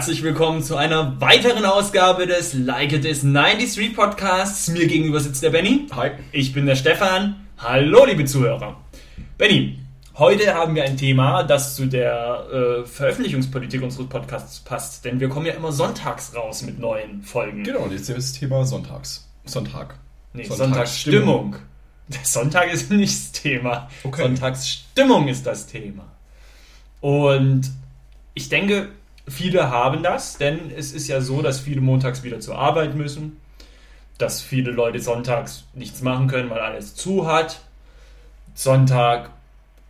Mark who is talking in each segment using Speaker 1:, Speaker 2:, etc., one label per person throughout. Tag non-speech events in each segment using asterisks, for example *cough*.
Speaker 1: herzlich willkommen zu einer weiteren Ausgabe des Like It Is 93 Podcasts. Mir gegenüber sitzt der Benny.
Speaker 2: Hi.
Speaker 1: Ich bin der Stefan. Hallo, liebe Zuhörer. Benny, heute haben wir ein Thema, das zu der äh, Veröffentlichungspolitik unseres Podcasts passt, denn wir kommen ja immer sonntags raus mit neuen Folgen.
Speaker 2: Genau, und jetzt ist das Thema Sonntags. Sonntag.
Speaker 1: Nee,
Speaker 2: Sonntagsstimmung.
Speaker 1: Sonntagsstimmung. Der Sonntag ist *laughs* nicht das Thema.
Speaker 2: Okay.
Speaker 1: Sonntagsstimmung ist das Thema. Und ich denke, viele haben das, denn es ist ja so, dass viele montags wieder zur Arbeit müssen, dass viele Leute sonntags nichts machen können, weil alles zu hat. Sonntag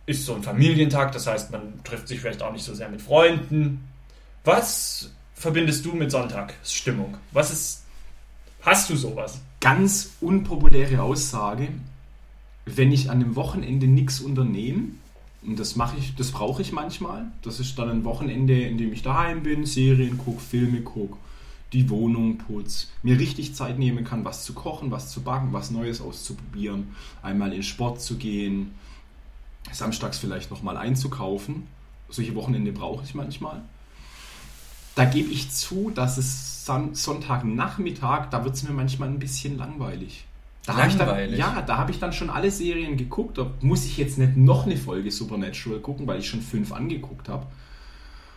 Speaker 1: ist so ein Familientag, das heißt, man trifft sich vielleicht auch nicht so sehr mit Freunden. Was verbindest du mit Sonntagsstimmung? Was ist. Hast du sowas?
Speaker 3: ganz unpopuläre Aussage, wenn ich an dem Wochenende nichts unternehme, und das mache ich, das brauche ich manchmal, das ist dann ein Wochenende, in dem ich daheim bin, Serien gucke, Filme gucke, die Wohnung putz, mir richtig Zeit nehmen kann, was zu kochen, was zu backen, was Neues auszuprobieren, einmal in Sport zu gehen, samstags vielleicht nochmal einzukaufen. Solche Wochenende brauche ich manchmal. Da gebe ich zu, dass es Son Sonntagnachmittag, da wird es mir manchmal ein bisschen langweilig. Da
Speaker 1: Langweilig?
Speaker 3: Dann, ja, da habe ich dann schon alle Serien geguckt. Da muss ich jetzt nicht noch eine Folge Supernatural gucken, weil ich schon fünf angeguckt habe.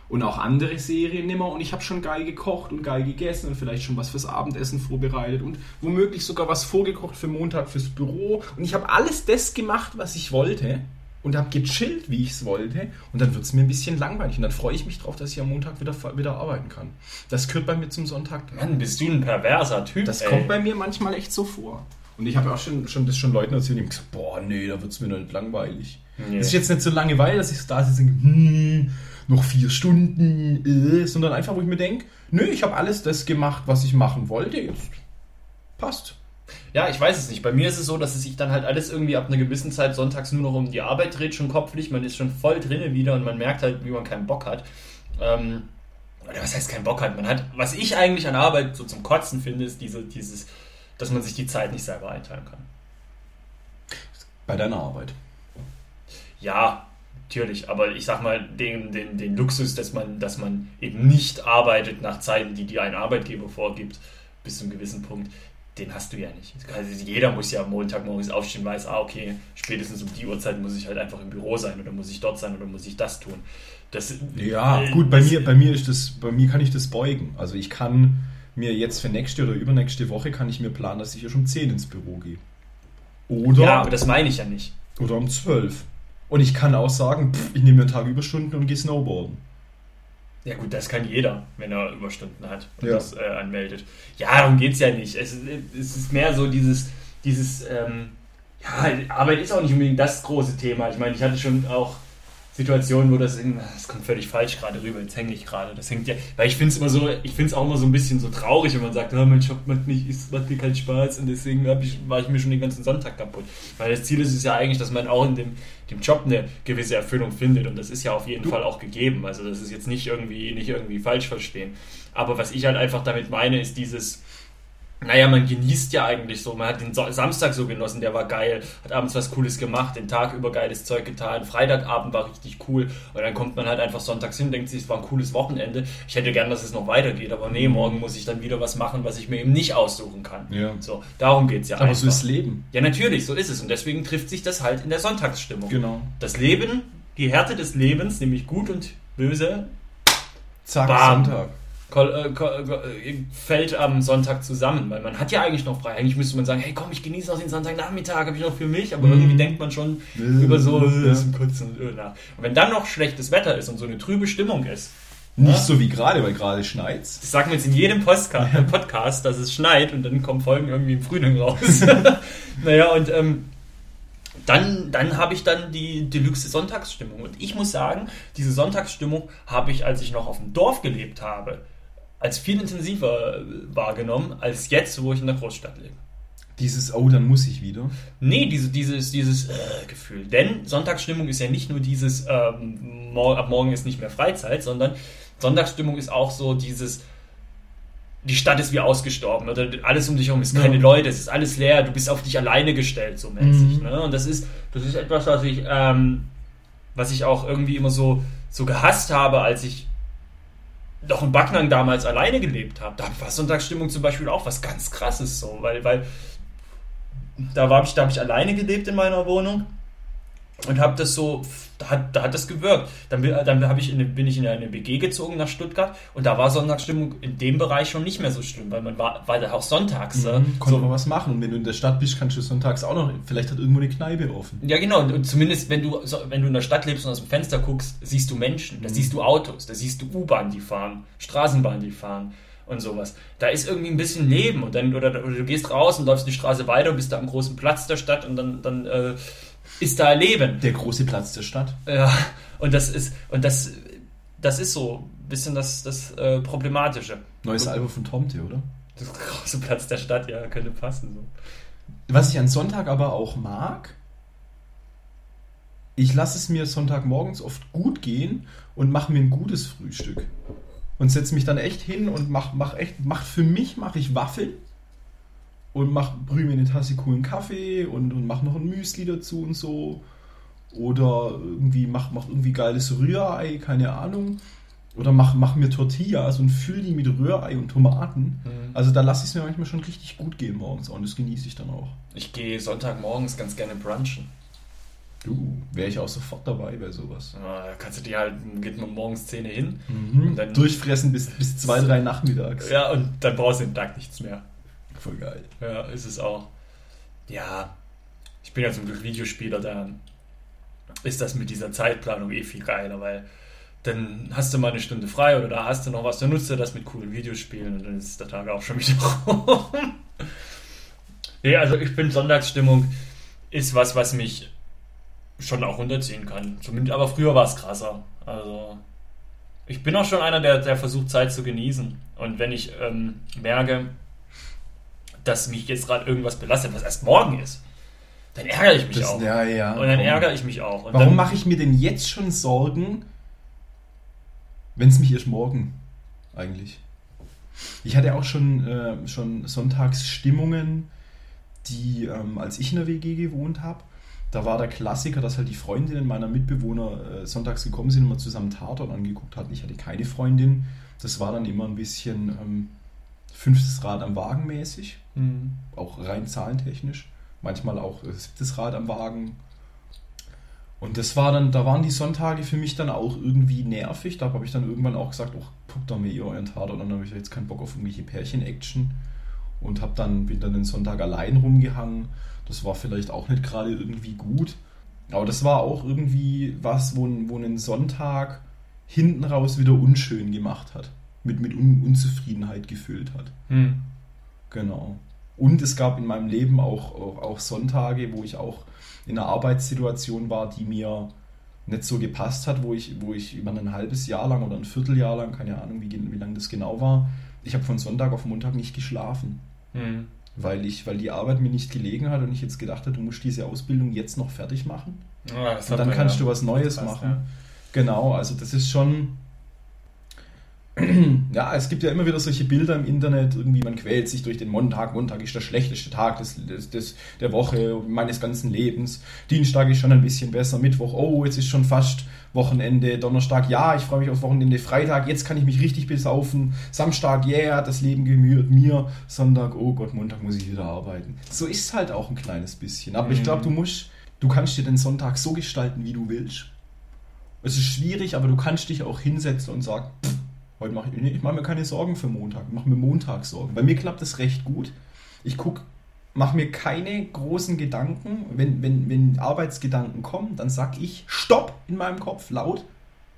Speaker 3: Und auch andere Serien nimmer. Und ich habe schon geil gekocht und geil gegessen und vielleicht schon was fürs Abendessen vorbereitet und womöglich sogar was vorgekocht für Montag fürs Büro. Und ich habe alles das gemacht, was ich wollte. Und habe gechillt, wie ich es wollte. Und dann wird es mir ein bisschen langweilig. Und dann freue ich mich drauf, dass ich am Montag wieder, wieder arbeiten kann. Das gehört bei mir zum Sonntag.
Speaker 1: Mann, bist du ein perverser Typ.
Speaker 3: Das
Speaker 1: ey.
Speaker 3: kommt bei mir manchmal echt so vor. Und ich habe auch schon, schon das schon Leuten erzählt, die haben gesagt, boah, nee, da wird es mir noch nicht langweilig.
Speaker 1: Nee.
Speaker 3: Es ist jetzt nicht so Langeweile, dass ich da sitze und denke, hm, noch vier Stunden, äh, sondern einfach, wo ich mir denke, nö, ich habe alles das gemacht, was ich machen wollte, jetzt passt.
Speaker 1: Ja, ich weiß es nicht. Bei mir ist es so, dass es sich dann halt alles irgendwie ab einer gewissen Zeit sonntags nur noch um die Arbeit dreht, schon kopflich. Man ist schon voll drinne wieder und man merkt halt, wie man keinen Bock hat. Ähm, oder was heißt keinen Bock hat? Man hat, was ich eigentlich an Arbeit so zum Kotzen finde, ist diese, dieses, dass man sich die Zeit nicht selber einteilen kann.
Speaker 3: Bei deiner Arbeit.
Speaker 1: Ja, natürlich, aber ich sag mal, den, den, den Luxus, dass man, dass man eben nicht arbeitet nach Zeiten, die dir ein Arbeitgeber vorgibt, bis zu einem gewissen Punkt, den hast du ja nicht. Also jeder muss ja Montagmorgens aufstehen, weiß, ah, okay, spätestens um die Uhrzeit muss ich halt einfach im Büro sein oder muss ich dort sein oder muss ich das tun. Das,
Speaker 3: Ja,
Speaker 1: äh,
Speaker 3: gut, bei mir, bei mir ist das, bei mir kann ich das beugen. Also ich kann mir jetzt für nächste oder übernächste Woche kann ich mir planen, dass ich erst um 10 ins Büro gehe. Oder,
Speaker 1: Ja, aber das meine ich ja nicht.
Speaker 3: oder um 12. Und ich kann auch sagen, pff, ich nehme mir einen Tag Überstunden und gehe snowboarden.
Speaker 1: Ja gut, das kann jeder, wenn er Überstunden hat und
Speaker 3: Ja.
Speaker 1: das äh, anmeldet. Ja, darum geht es ja nicht. Es, ist- es ist mehr so dieses, dieses ähm, ja, Arbeit ist auch nicht unbedingt das große Thema. Ich meine, ich hatte schon auch Situationen, wo das, das kommt völlig falsch gerade rüber, jetzt hänge ich gerade. Das hängt ja, weil ich finde es immer so, ich finde es auch immer so ein bisschen so traurig, wenn man sagt, oh, mein Job macht, nicht, es macht mir keinen Spaß und deswegen ich, war ich mir schon den ganzen Sonntag kaputt. Weil das Ziel ist es ja eigentlich, dass man auch in dem, dem Job eine gewisse Erfüllung findet und das ist ja auf jeden Fall auch gegeben. Also das ist jetzt nicht irgendwie, nicht irgendwie falsch verstehen. Aber was ich halt einfach damit meine, ist dieses, naja, man genießt ja eigentlich so. Man hat den Samstag so genossen, der war geil, hat abends was Cooles gemacht, den Tag über geiles Zeug getan, Freitagabend war richtig cool und dann kommt man halt einfach sonntags hin, denkt sich, es war ein cooles Wochenende. Ich hätte gern, dass es noch weitergeht, aber nee, morgen muss ich dann wieder was machen, was ich mir eben nicht aussuchen kann.
Speaker 3: Ja.
Speaker 1: So, darum geht's ja
Speaker 3: Aber
Speaker 1: einfach.
Speaker 3: so ist Leben.
Speaker 1: ja, natürlich, so ist es und deswegen trifft sich das halt in der Sonntagsstimmung.
Speaker 3: Genau.
Speaker 1: Das Leben, die Härte des Lebens, nämlich gut und böse,
Speaker 3: Zack,
Speaker 1: Bam.
Speaker 3: Sonntag.
Speaker 1: Äh, kol- äh, fällt am Sonntag zusammen, weil man hat ja eigentlich noch frei. Eigentlich müsste man sagen, hey komm, ich genieße noch den Sonntagnachmittag, habe ich noch für mich, aber irgendwie denkt man schon
Speaker 3: Mhm.
Speaker 1: über so äh,
Speaker 3: Ja.
Speaker 1: ist ein Kotzen äh, nach. Und wenn dann noch schlechtes Wetter ist und so eine trübe Stimmung ist,
Speaker 3: Nicht
Speaker 1: Ja.
Speaker 3: so wie gerade, weil gerade schneit's.
Speaker 1: das sagen wir jetzt in jedem Postka *laughs* Podcast, dass es schneit und dann kommen Folgen irgendwie im Frühling raus. *laughs* naja, und ähm, dann, dann habe ich dann die Deluxe Sonntagsstimmung. Und ich muss sagen, diese Sonntagsstimmung habe ich, als ich noch auf dem Dorf gelebt habe, als viel intensiver äh, wahrgenommen, als jetzt, wo ich in der Großstadt lebe.
Speaker 3: Dieses, oh, dann muss ich wieder.
Speaker 1: Nee, diese, dieses, dieses äh, Gefühl. Denn Sonntagsstimmung ist ja nicht nur dieses, ähm, mor ab morgen ist nicht mehr Freizeit, sondern Sonntagsstimmung ist auch so dieses, die Stadt ist wie ausgestorben oder alles um dich herum ist keine
Speaker 3: Ja.
Speaker 1: Leute, es ist alles leer, du bist auf dich alleine gestellt, so mäßig.
Speaker 3: Mhm.
Speaker 1: Ne? Und das ist, das ist etwas, was ich, ähm, was ich auch irgendwie immer so, so gehasst habe, als ich doch in Backnang damals alleine gelebt habe, da war Sonntagsstimmung zum Beispiel auch was ganz krasses so, weil, weil da war ich, da habe ich alleine gelebt in meiner Wohnung und habe das so, da hat, da hat das gewirkt. Dann, bin- dann hab ich in, eine- bin ich in eine BG gezogen nach Stuttgart und da war Sonntagsstimmung in dem Bereich schon nicht mehr so schlimm, weil man war, war da auch sonntags. äh,
Speaker 3: Mhm, konnte
Speaker 1: so,
Speaker 3: man was machen. Und wenn du in der Stadt bist, kannst du sonntags auch noch, vielleicht hat irgendwo eine Kneipe offen.
Speaker 1: Ja, genau. Und, zumindest, wenn du, wenn du in der Stadt lebst und aus dem Fenster guckst, siehst du Menschen, da siehst du Autos, da siehst du U-Bahn, die fahren, Straßenbahn, die fahren und sowas. Da ist irgendwie ein bisschen Leben und dann, oder, oder du gehst raus und läufst die Straße weiter und bist da am großen Platz der Stadt und dann, dann äh, ist da Leben.
Speaker 3: Der große Platz der Stadt.
Speaker 1: Ja, und das ist, und das, das ist so ein bisschen das, das äh, Problematische.
Speaker 3: Neues Album von Tomte, oder?
Speaker 1: Das große Platz der Stadt, ja, könnte passen. So.
Speaker 3: Was ich an Sonntag aber auch mag, ich lasse es mir Sonntagmorgens oft gut gehen und mache mir ein gutes Frühstück. Und setze mich dann echt hin und mach, mach echt, mach für mich mache ich Waffeln und mach, brühe mir eine Tasse coolen Kaffee und, und mach noch ein Müsli dazu und so. Oder irgendwie mach, mach irgendwie geiles Rührei, keine Ahnung. Oder mach, mach mir Tortillas und füll die mit Rührei und Tomaten. Also da lasse ich es mir manchmal schon richtig gut gehen morgens und das genieße ich dann auch.
Speaker 1: Ich gehe Sonntagmorgens ganz gerne brunchen.
Speaker 3: Du, wäre ich auch sofort dabei bei sowas.
Speaker 1: Ja, Da kannst du dir halt, geht man morgens Zähne hin
Speaker 3: Mhm.
Speaker 1: dann-
Speaker 3: Durchfressen bis, bis zwei, drei nachmittags.
Speaker 1: Ja, und dann brauchst du den Tag nichts mehr.
Speaker 3: Voll geil.
Speaker 1: Ja, ist es auch. Ja, ich bin ja zum Glück Videospieler, da ist das mit dieser Zeitplanung eh viel geiler, weil dann hast du mal eine Stunde frei oder da hast du noch was, dann nutzt du das mit coolen Videospielen und dann ist der Tag auch schon *laughs* wieder rum. nee, also ich bin Sonntagsstimmung ist was, was mich schon auch runterziehen kann. Zumindest, aber früher war es krasser. Also ich bin auch schon einer, der, der versucht, Zeit zu genießen. Und wenn ich ähm, merke, dass mich jetzt gerade irgendwas belastet, was erst morgen ist, dann ärgere ich mich
Speaker 3: Das,
Speaker 1: auch.
Speaker 3: ja, ja.
Speaker 1: Und dann
Speaker 3: komm.
Speaker 1: ärgere ich mich auch. Und
Speaker 3: Warum mache ich mir denn jetzt schon Sorgen, wenn es mich erst morgen eigentlich? Ich hatte auch schon, äh, schon Sonntagsstimmungen, die, ähm, als ich in der WG gewohnt habe, da war der Klassiker, dass halt die Freundinnen meiner Mitbewohner äh, sonntags gekommen sind und wir zusammen Tatort angeguckt hatten. Ich hatte keine Freundin. Das war dann immer ein bisschen ähm, fünftes Rad am Wagen mäßig,
Speaker 1: Hm.
Speaker 3: auch rein zahlentechnisch. Manchmal auch äh, siebtes Rad am Wagen. Und das war dann, da waren die Sonntage für mich dann auch irgendwie nervig. Da habe ich dann irgendwann auch gesagt, oh, guckt doch mir ihr euren Tatort an, dann habe ich jetzt keinen Bock auf irgendwelche Pärchen-Action. Und hab dann, bin dann den Sonntag allein rumgehangen. Das war vielleicht auch nicht gerade irgendwie gut. Aber das war auch irgendwie was, wo, wo einen Sonntag hinten raus wieder unschön gemacht hat. Mit, mit Un Unzufriedenheit gefüllt hat.
Speaker 1: Hm.
Speaker 3: Genau. Und es gab in meinem Leben auch, auch, auch Sonntage, wo ich auch in einer Arbeitssituation war, die mir nicht so gepasst hat, wo ich, wo ich über ein halbes Jahr lang oder ein Vierteljahr lang, keine Ahnung, wie, wie lang das genau war, ich habe von Sonntag auf Montag nicht geschlafen,
Speaker 1: Hm.
Speaker 3: weil, ich, weil die Arbeit mir nicht gelegen hat und ich jetzt gedacht habe, du musst diese Ausbildung jetzt noch fertig machen.
Speaker 1: Ja, das
Speaker 3: Und dann kannst
Speaker 1: ja.
Speaker 3: du was Neues
Speaker 1: Passt,
Speaker 3: machen. Genau, also das ist schon. Ja, es gibt ja immer wieder solche Bilder im Internet, irgendwie man quält sich durch den Montag. Montag ist der schlechteste Tag des, des, des, der Woche, meines ganzen Lebens. Dienstag ist schon ein bisschen besser. Mittwoch, oh, jetzt ist schon fast Wochenende. Donnerstag, ja, ich freue mich aufs Wochenende. Freitag, jetzt kann ich mich richtig besaufen. Samstag, yeah, das Leben gehört mir. Sonntag, oh Gott, Montag muss ich wieder arbeiten. So ist es halt auch ein kleines bisschen. Aber ich glaube, du musst, du kannst dir den Sonntag so gestalten, wie du willst. Es ist schwierig, aber du kannst dich auch hinsetzen und sagen, pff, heute mache ich, ich mache mir keine Sorgen für Montag, ich mache mir Montag Sorgen. Bei mir klappt das recht gut. Ich gucke, mache mir keine großen Gedanken. Wenn, wenn, wenn Arbeitsgedanken kommen, dann sag ich Stopp in meinem Kopf laut.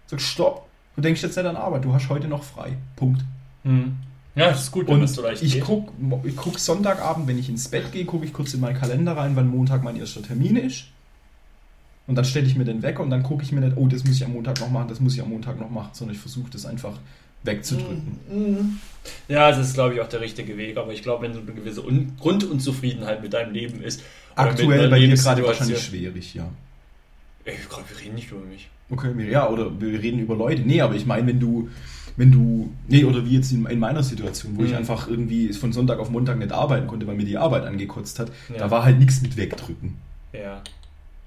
Speaker 3: Sag Stopp. Du denkst jetzt nicht an Arbeit, du hast heute noch frei. Punkt.
Speaker 1: Hm. Ja, das ist gut, wenn das so leicht
Speaker 3: ich
Speaker 1: geht.
Speaker 3: gucke ich guck Sonntagabend, wenn ich ins Bett gehe, gucke ich kurz in meinen Kalender rein, wann Montag mein erster Termin ist. Und dann stelle ich mir den weg und dann gucke ich mir nicht, oh, das muss ich am Montag noch machen, das muss ich am Montag noch machen, sondern ich versuche das einfach wegzudrücken.
Speaker 1: Ja, das ist, glaube ich, auch der richtige Weg. Aber ich glaube, wenn so eine gewisse Un Grundunzufriedenheit mit deinem Leben ist.
Speaker 3: Aktuell bei dir gerade wahrscheinlich schwierig, ja.
Speaker 1: Ich glaube, wir reden nicht über mich.
Speaker 3: Okay, ja, oder wir reden über Leute. Nee, aber ich meine, wenn du, wenn du, nee, oder wie jetzt in, in meiner Situation, wo ich
Speaker 1: Mhm.
Speaker 3: einfach irgendwie von Sonntag auf Montag nicht arbeiten konnte, weil mir die Arbeit angekotzt hat,
Speaker 1: Ja.
Speaker 3: da war halt nichts mit wegdrücken.
Speaker 1: Ja.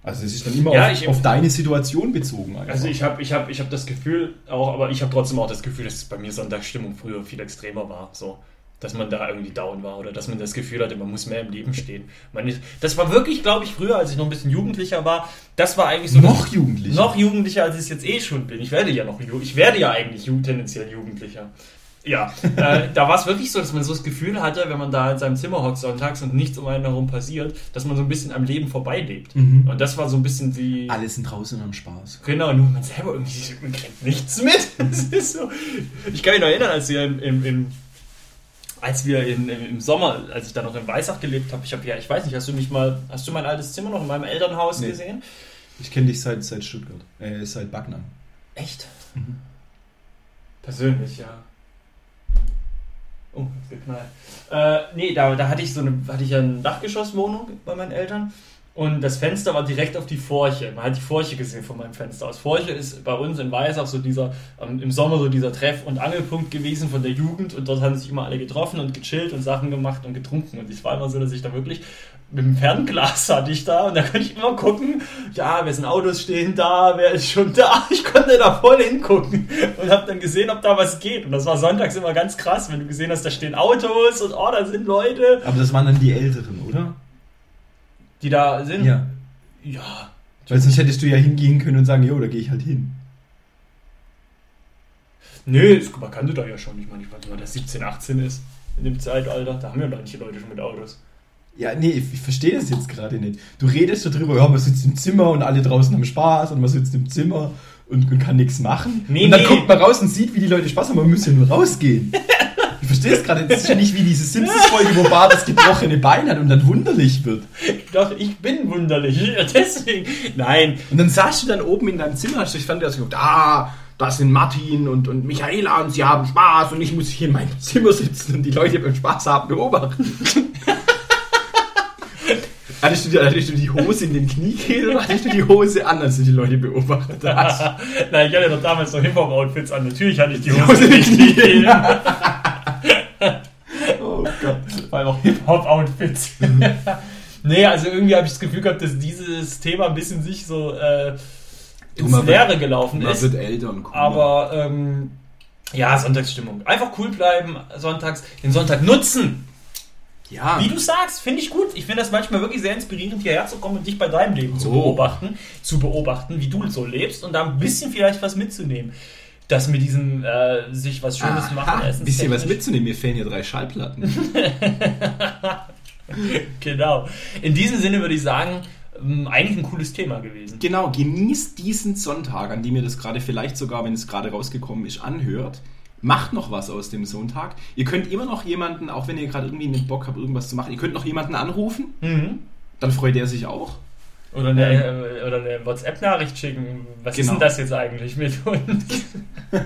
Speaker 3: Also es ist dann immer
Speaker 1: Ja,
Speaker 3: auf,
Speaker 1: ich-
Speaker 3: auf deine Situation bezogen. einfach.
Speaker 1: Also ich habe ich hab, ich hab das Gefühl auch, aber ich habe trotzdem auch das Gefühl, dass bei mir Sonntagsstimmung früher viel extremer war. So, dass man da irgendwie down war oder dass man das Gefühl hatte, man muss mehr im Leben stehen. Man ist, das war wirklich, glaube ich, früher, als ich noch ein bisschen jugendlicher war, das war eigentlich so
Speaker 3: noch jugendlicher.
Speaker 1: noch jugendlicher, als ich es jetzt eh schon bin. Ich werde ja noch ich werde ja eigentlich tendenziell jugendlicher. Ja, *laughs* äh, da war es wirklich so, dass man so das Gefühl hatte, wenn man da in seinem Zimmer hockt sonntags und nichts um einen herum passiert, dass man so ein bisschen am Leben vorbeilebt.
Speaker 3: Mhm.
Speaker 1: Und das war so ein bisschen wie.
Speaker 3: Alle sind draußen und haben Spaß.
Speaker 1: Genau, nur man selber irgendwie man kriegt nichts mit. *laughs* Das ist so. Ich kann mich noch erinnern, als wir im, im, im als wir in, im im Sommer, als ich da noch in Weißach gelebt habe, ich habe ja, ich weiß nicht, hast du mich mal, hast du mein altes Zimmer noch in meinem Elternhaus
Speaker 3: Nee.
Speaker 1: gesehen?
Speaker 3: Ich kenne dich seit, seit Stuttgart. Äh, seit Backnang.
Speaker 1: Echt?
Speaker 3: Mhm.
Speaker 1: Persönlich, ja. Oh, hat's geknallt. Äh, nee, da, da hatte ich so eine, hatte ich ja eine Dachgeschosswohnung bei meinen Eltern und das Fenster war direkt auf die Forche. Man hat die Forche gesehen von meinem Fenster aus. Forche ist bei uns in Weißach so dieser, ähm, im Sommer so dieser Treff- und Angelpunkt gewesen von der Jugend und dort haben sich immer alle getroffen und gechillt und Sachen gemacht und getrunken und es war immer so, dass ich da wirklich mit dem Fernglas hatte ich da und da konnte ich immer gucken, ja, wer sind Autos stehen da, wer ist schon da. *laughs* Ich konnte da voll hingucken und habe dann gesehen, ob da was geht. Und das war sonntags immer ganz krass, wenn du gesehen hast, da stehen Autos und oh, da sind Leute,
Speaker 3: Aber das waren dann die Älteren, oder?
Speaker 1: die da sind.
Speaker 3: Ja.
Speaker 1: Ja.
Speaker 3: Weil sonst hättest du ja hingehen können und sagen, jo, da gehe ich halt hin.
Speaker 1: Nö, das- man kannte da ja schon. Ich meine, ich weiß nicht, der 17, 18 ist in dem Zeitalter. Da haben ja manche Leute schon mit Autos.
Speaker 3: Ja, nee, ich, ich verstehe das jetzt gerade nicht. Du redest darüber, ja, man sitzt im Zimmer und alle draußen haben Spaß und man sitzt im Zimmer und, und kann nichts machen.
Speaker 1: Nee,
Speaker 3: und dann
Speaker 1: nee.
Speaker 3: guckt man raus und sieht, wie die Leute Spaß haben, man muss ja nur rausgehen. Ich verstehe es gerade, das ist ja nicht wie diese Simpsons-Folge, wo Bart das gebrochene Bein hat und dann wunderlich wird.
Speaker 1: Doch, ich bin wunderlich. *laughs* Deswegen. Nein.
Speaker 4: Und dann saßt du dann oben in deinem Zimmer, hast dich fand das geguckt, ah, da sind Martin und, und Michaela und sie haben Spaß und ich muss hier in meinem Zimmer sitzen und die Leute beim Spaß haben beobachten. *laughs* hattest, du, die- hattest du die Hose in den Kniekehlen oder hattest du die Hose an, als du die Leute beobachtet hast? *laughs*
Speaker 1: Nein, ich hatte doch damals noch Hip-Hop-Outfits an. Natürlich hatte ich die
Speaker 4: Hose
Speaker 1: Hose
Speaker 4: in den. Knien. *laughs* Oh Gott.
Speaker 1: Weil auch Hip-Hop-Outfits. *laughs* nee, also irgendwie habe ich das Gefühl gehabt, dass dieses Thema ein bisschen sich so äh, ins
Speaker 4: man wird-
Speaker 1: Leere gelaufen
Speaker 4: Man
Speaker 1: ist.
Speaker 4: wird älter und cooler.
Speaker 1: Aber ähm, ja, Sonntagsstimmung. Einfach cool bleiben, sonntags, den Sonntag nutzen.
Speaker 4: Ja,
Speaker 1: Wie du sagst, finde ich gut. Ich finde das manchmal wirklich sehr inspirierend, hierher zu kommen und dich bei deinem Leben zu
Speaker 4: Oh.
Speaker 1: beobachten, zu beobachten, wie du so lebst und da ein bisschen vielleicht was mitzunehmen. Das mit diesem äh, sich was Schönes machen,
Speaker 4: Aha,
Speaker 1: essen.
Speaker 4: ein bisschen was mitzunehmen. Mir fehlen hier drei Schallplatten. *laughs*
Speaker 1: Genau. In diesem Sinne würde ich sagen, ähm, eigentlich ein cooles Thema gewesen.
Speaker 4: Genau, genießt diesen Sonntag, an dem ihr das gerade vielleicht sogar, wenn es gerade rausgekommen ist, anhört. Macht noch was aus dem Sonntag. Ihr könnt immer noch jemanden, auch wenn ihr gerade irgendwie einen Bock habt, irgendwas zu machen, ihr könnt noch jemanden anrufen.
Speaker 1: Mhm.
Speaker 4: Dann freut er sich auch.
Speaker 1: Oder eine, äh, oder eine WhatsApp-Nachricht schicken. Was ist
Speaker 4: Genau.
Speaker 1: denn das jetzt eigentlich mit uns? *laughs*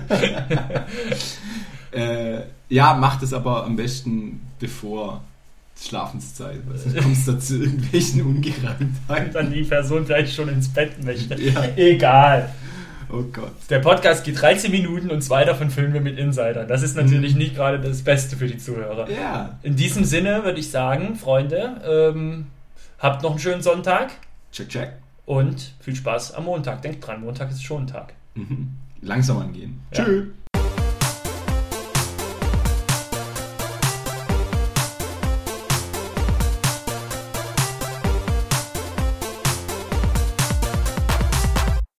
Speaker 4: Äh, ja, macht es aber am besten bevor Schlafenszeit, weil sonst kommt es da zu irgendwelchen *laughs* Ungereimtheiten.
Speaker 1: Dann die Person gleich schon ins Bett möchte.
Speaker 4: Ja.
Speaker 1: Egal.
Speaker 4: Oh Gott.
Speaker 1: Der Podcast geht 13 Minuten und zwei davon füllen wir mit Insidern. Das ist natürlich
Speaker 4: Mhm.
Speaker 1: nicht gerade das Beste für die Zuhörer.
Speaker 4: Ja.
Speaker 1: In diesem Sinne würde ich sagen, Freunde, ähm, habt noch einen schönen Sonntag
Speaker 4: Check, check.
Speaker 1: und viel Spaß am Montag. Denkt dran, Montag ist schon ein Tag.
Speaker 4: Mhm. Langsam angehen.
Speaker 1: Ja.
Speaker 4: Tschüss.